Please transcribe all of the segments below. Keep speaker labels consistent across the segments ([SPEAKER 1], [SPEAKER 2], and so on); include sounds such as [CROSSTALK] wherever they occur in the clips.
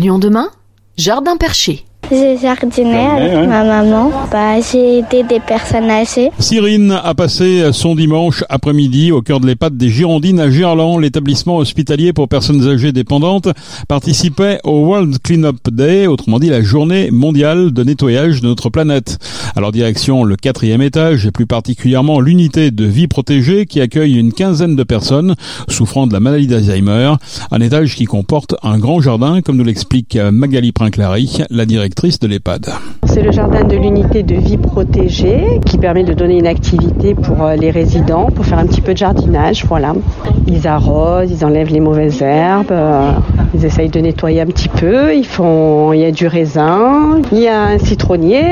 [SPEAKER 1] Lyon demain, Jardin Perché.
[SPEAKER 2] J'ai jardiné avec ma maman. Bah, j'ai aidé des personnes âgées.
[SPEAKER 3] Cyrine a passé son dimanche après-midi au cœur de l'EHPAD des Girondines à Gerland. L'établissement hospitalier pour personnes âgées dépendantes participait au World Cleanup Day, autrement dit la journée mondiale de nettoyage de notre planète. À leur direction, le quatrième étage et plus particulièrement l'unité de vie protégée qui accueille une quinzaine de personnes souffrant de la maladie d'Alzheimer. Un étage qui comporte un grand jardin, comme nous l'explique Magali Princlary, la directrice de l'EHPAD.
[SPEAKER 4] C'est le jardin de l'unité de vie protégée qui permet de donner une activité pour euh, les résidents, pour faire un petit peu de jardinage. Voilà. Ils arrosent, ils enlèvent les mauvaises herbes, euh, ils essayent de nettoyer un petit peu. Ils font, il y a du raisin, il y a un citronnier,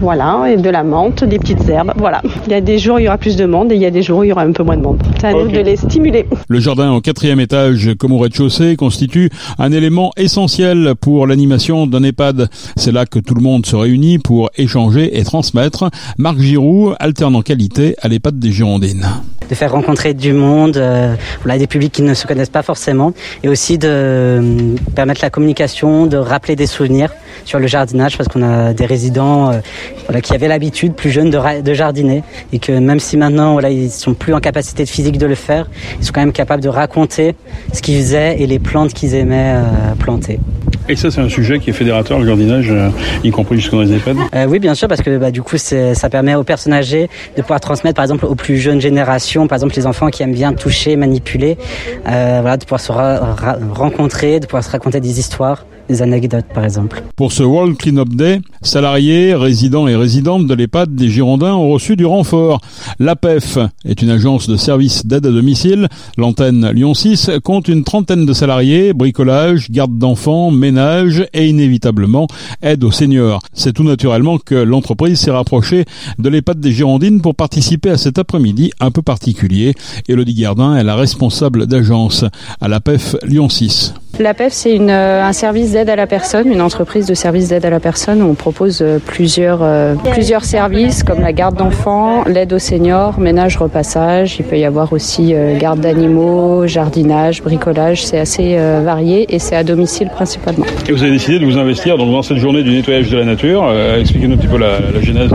[SPEAKER 4] voilà, et de la menthe, des petites herbes. Voilà. Il y a des jours où il y aura plus de monde et il y a des jours où il y aura un peu moins de monde. C'est à nous de les stimuler.
[SPEAKER 3] Le jardin au quatrième étage, comme au rez-de-chaussée, constitue un élément essentiel pour l'animation d'un EHPAD. C'est là que tout le monde se réunit pour échanger et transmettre. Marc Giroux, alternant qualité à l'EHPAD des Girondines.
[SPEAKER 5] De faire rencontrer du monde, euh, voilà, des publics qui ne se connaissent pas forcément, et aussi de euh, permettre la communication, de rappeler des souvenirs sur le jardinage, parce qu'on a des résidents euh, qui avaient l'habitude, plus jeunes, de, de, jardiner, et que même si maintenant voilà, ils sont plus en capacité de physique de le faire, ils sont quand même capables de raconter ce qu'ils faisaient et les plantes qu'ils aimaient planter.
[SPEAKER 3] Et ça, c'est un sujet qui est fédérateur, le jardinage, euh, y compris jusqu'à dans les EHPAD
[SPEAKER 5] euh, Oui, bien sûr, parce que bah, du coup, ça permet aux personnes âgées de pouvoir transmettre, par exemple, aux plus jeunes générations, par exemple, les enfants qui aiment bien toucher, manipuler, euh, voilà, de pouvoir se rencontrer, de pouvoir se raconter des histoires des anecdotes par exemple.
[SPEAKER 3] Pour ce World Cleanup Day, salariés, résidents et résidentes de l'EHPAD des Girondins ont reçu du renfort. L'APEF est une agence de services d'aide à domicile. L'antenne Lyon 6 compte une trentaine de salariés, bricolage, garde d'enfants, ménage et inévitablement aide aux seniors. C'est tout naturellement que l'entreprise s'est rapprochée de l'EHPAD des Girondines pour participer à cet après-midi un peu particulier. Elodie Gardin est la responsable d'agence à l'APEF Lyon 6.
[SPEAKER 4] L'APEF, c'est un service d'aide à la personne, une entreprise de service d'aide à la personne où on propose plusieurs, euh, plusieurs services comme la garde d'enfants, l'aide aux seniors, ménage, repassage. Il peut y avoir aussi euh, garde d'animaux, jardinage, bricolage. C'est assez euh, varié et c'est à domicile principalement.
[SPEAKER 3] Et vous avez décidé de vous investir dans cette journée du nettoyage de la nature. Expliquez-nous un petit peu la, la genèse.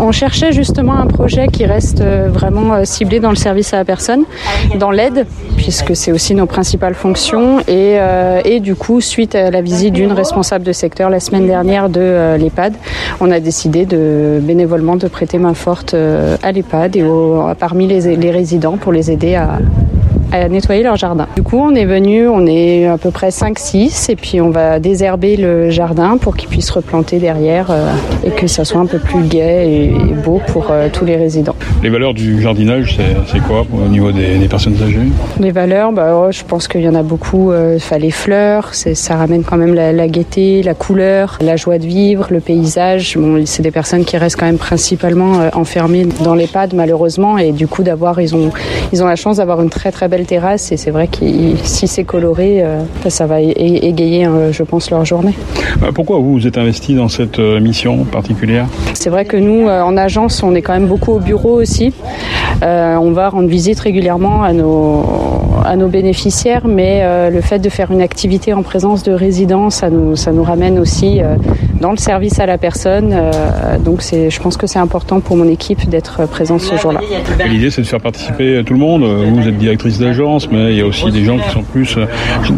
[SPEAKER 4] On cherchait justement un projet qui reste vraiment ciblé dans le service à la personne, dans l'aide, puisque c'est aussi nos principales fonctions et euh, du coup, suite à la visite d'une responsable de secteur la semaine dernière de euh, l'EHPAD, on a décidé de bénévolement de prêter main forte euh, à l'EHPAD et parmi les résidents pour les aider à, à nettoyer leur jardin. Du coup, on est venu, on est à peu près 5-6 et puis on va désherber le jardin pour qu'ils puissent replanter derrière euh, et que ça soit un peu plus gai et, beau pour euh, tous les résidents.
[SPEAKER 3] Les valeurs du jardinage, c'est quoi au niveau des, des, personnes âgées?
[SPEAKER 4] Les valeurs, bah, oh, je pense qu'il y en a beaucoup. Euh, les fleurs, ça ramène quand même la, la, gaieté, la couleur, la joie de vivre, le paysage. Bon, c'est des personnes qui restent quand même principalement euh, enfermées dans l'EHPAD malheureusement et du coup d'avoir, ils ont, ils ont la chance d'avoir une très très belle terrasse et c'est vrai que si c'est coloré, euh, ça va égayer, euh, je pense, leur journée.
[SPEAKER 3] Euh, pourquoi vous vous êtes investi dans cette mission particulière?
[SPEAKER 4] C'est vrai que nous, en agence, on est quand même beaucoup au bureau aussi. on va rendre visite régulièrement à nos, à nos bénéficiaires, mais le fait de faire une activité en présence de résidents, ça nous, ça nous ramène aussi dans le service à la personne. donc je pense que c'est important pour mon équipe d'être présente ce jour-là.
[SPEAKER 3] L'idée, c'est de faire participer tout le monde. Vous êtes directrice d'agence mais il y a aussi des gens qui sont plus euh,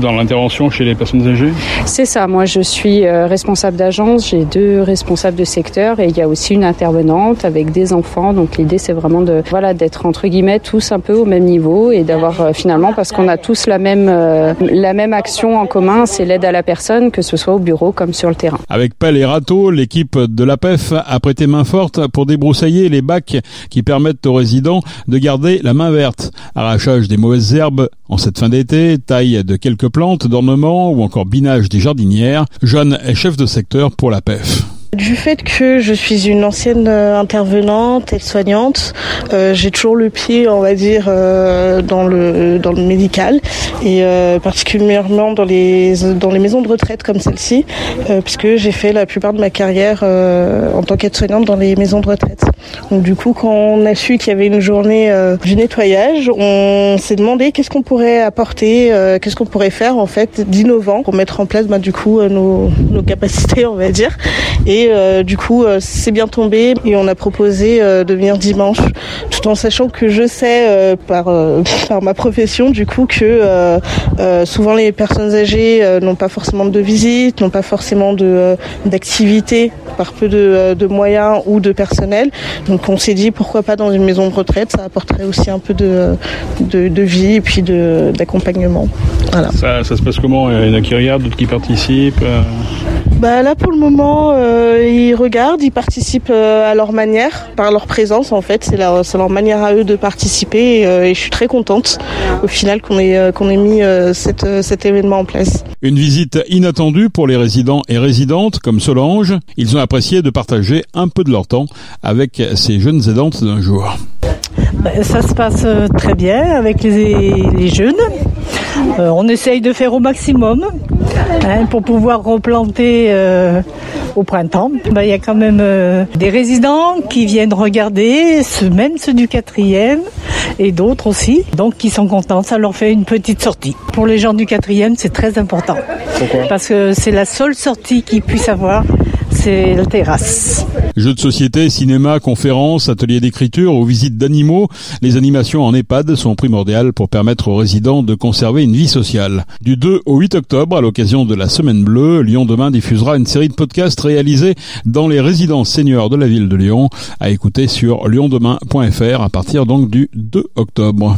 [SPEAKER 3] dans l'intervention chez les personnes âgées
[SPEAKER 4] C'est ça, moi je suis euh, responsable d'agence, j'ai deux responsables de secteur et il y a aussi une intervenante avec des enfants. Donc l'idée c'est vraiment de voilà d'être entre guillemets tous un peu au même niveau et d'avoir euh, finalement parce qu'on a tous la même la même action en commun, c'est l'aide à la personne que ce soit au bureau comme sur le terrain.
[SPEAKER 3] Avec pelle et râteau, l'équipe de l'APEF a prêté main forte pour débroussailler les bacs qui permettent aux résidents de garder la main verte. Arrachage des mauvaises herbes en cette fin d'été, taille de quelques plantes d'ornement ou encore binage des jardinières. Jeanne est chef de secteur pour la PEF.
[SPEAKER 6] Du fait que je suis une ancienne intervenante, aide-soignante, j'ai toujours le pied, on va dire, dans le dans le médical et particulièrement dans les dans les maisons de retraite comme celle-ci, puisque j'ai fait la plupart de ma carrière en tant qu'aide-soignante dans les maisons de retraite. Donc du coup, quand on a su qu'il y avait une journée du nettoyage, on s'est demandé qu'est-ce qu'on pourrait apporter, qu'est-ce qu'on pourrait faire en fait d'innovant pour mettre en place bah, du coup nos, nos, capacités, on va dire. Et euh, du coup, euh, c'est bien tombé et on a proposé euh, de venir dimanche, tout en sachant que je sais par [LAUGHS] par ma profession du coup que souvent les personnes âgées n'ont pas forcément de visite, n'ont pas forcément d'activité par peu de, de, moyens ou de personnel. Donc on s'est dit pourquoi pas dans une maison de retraite, ça apporterait aussi un peu de, de, vie et puis d'accompagnement.
[SPEAKER 3] Ça, ça, se passe comment? Il y en a qui regardent, d'autres qui participent
[SPEAKER 6] bah là pour le moment euh, ils regardent, ils participent euh, à leur manière, par leur présence en fait, c'est leur, leur manière à eux de participer et, euh, et je suis très contente au final qu'on ait, qu'on ait mis cette, cet événement en place.
[SPEAKER 3] Une visite inattendue pour les résidents et résidentes comme Solange, ils ont apprécié de partager un peu de leur temps avec ces jeunes aidantes d'un jour.
[SPEAKER 7] Bah, ça se passe très bien avec les, les jeunes. Euh, on essaye de faire au maximum hein, pour pouvoir replanter euh, au printemps. Bah, il y a quand même euh, des résidents qui viennent regarder, même ceux du quatrième et d'autres aussi, donc qui sont contents. Ça leur fait une petite sortie. Pour les gens du quatrième, c'est très important.
[SPEAKER 3] Pourquoi?
[SPEAKER 7] Parce que c'est la seule sortie qu'ils puissent avoir c'est la terrasse.
[SPEAKER 3] Jeux de société, cinéma, conférences, ateliers d'écriture ou visites d'animaux, les animations en EHPAD sont primordiales pour permettre aux résidents de conserver une vie sociale. Du 2 au 8 octobre, à l'occasion de la Semaine Bleue, Lyon Demain diffusera une série de podcasts réalisés dans les résidences seniors de la ville de Lyon, à écouter sur lyondemain.fr à partir donc du 2 octobre.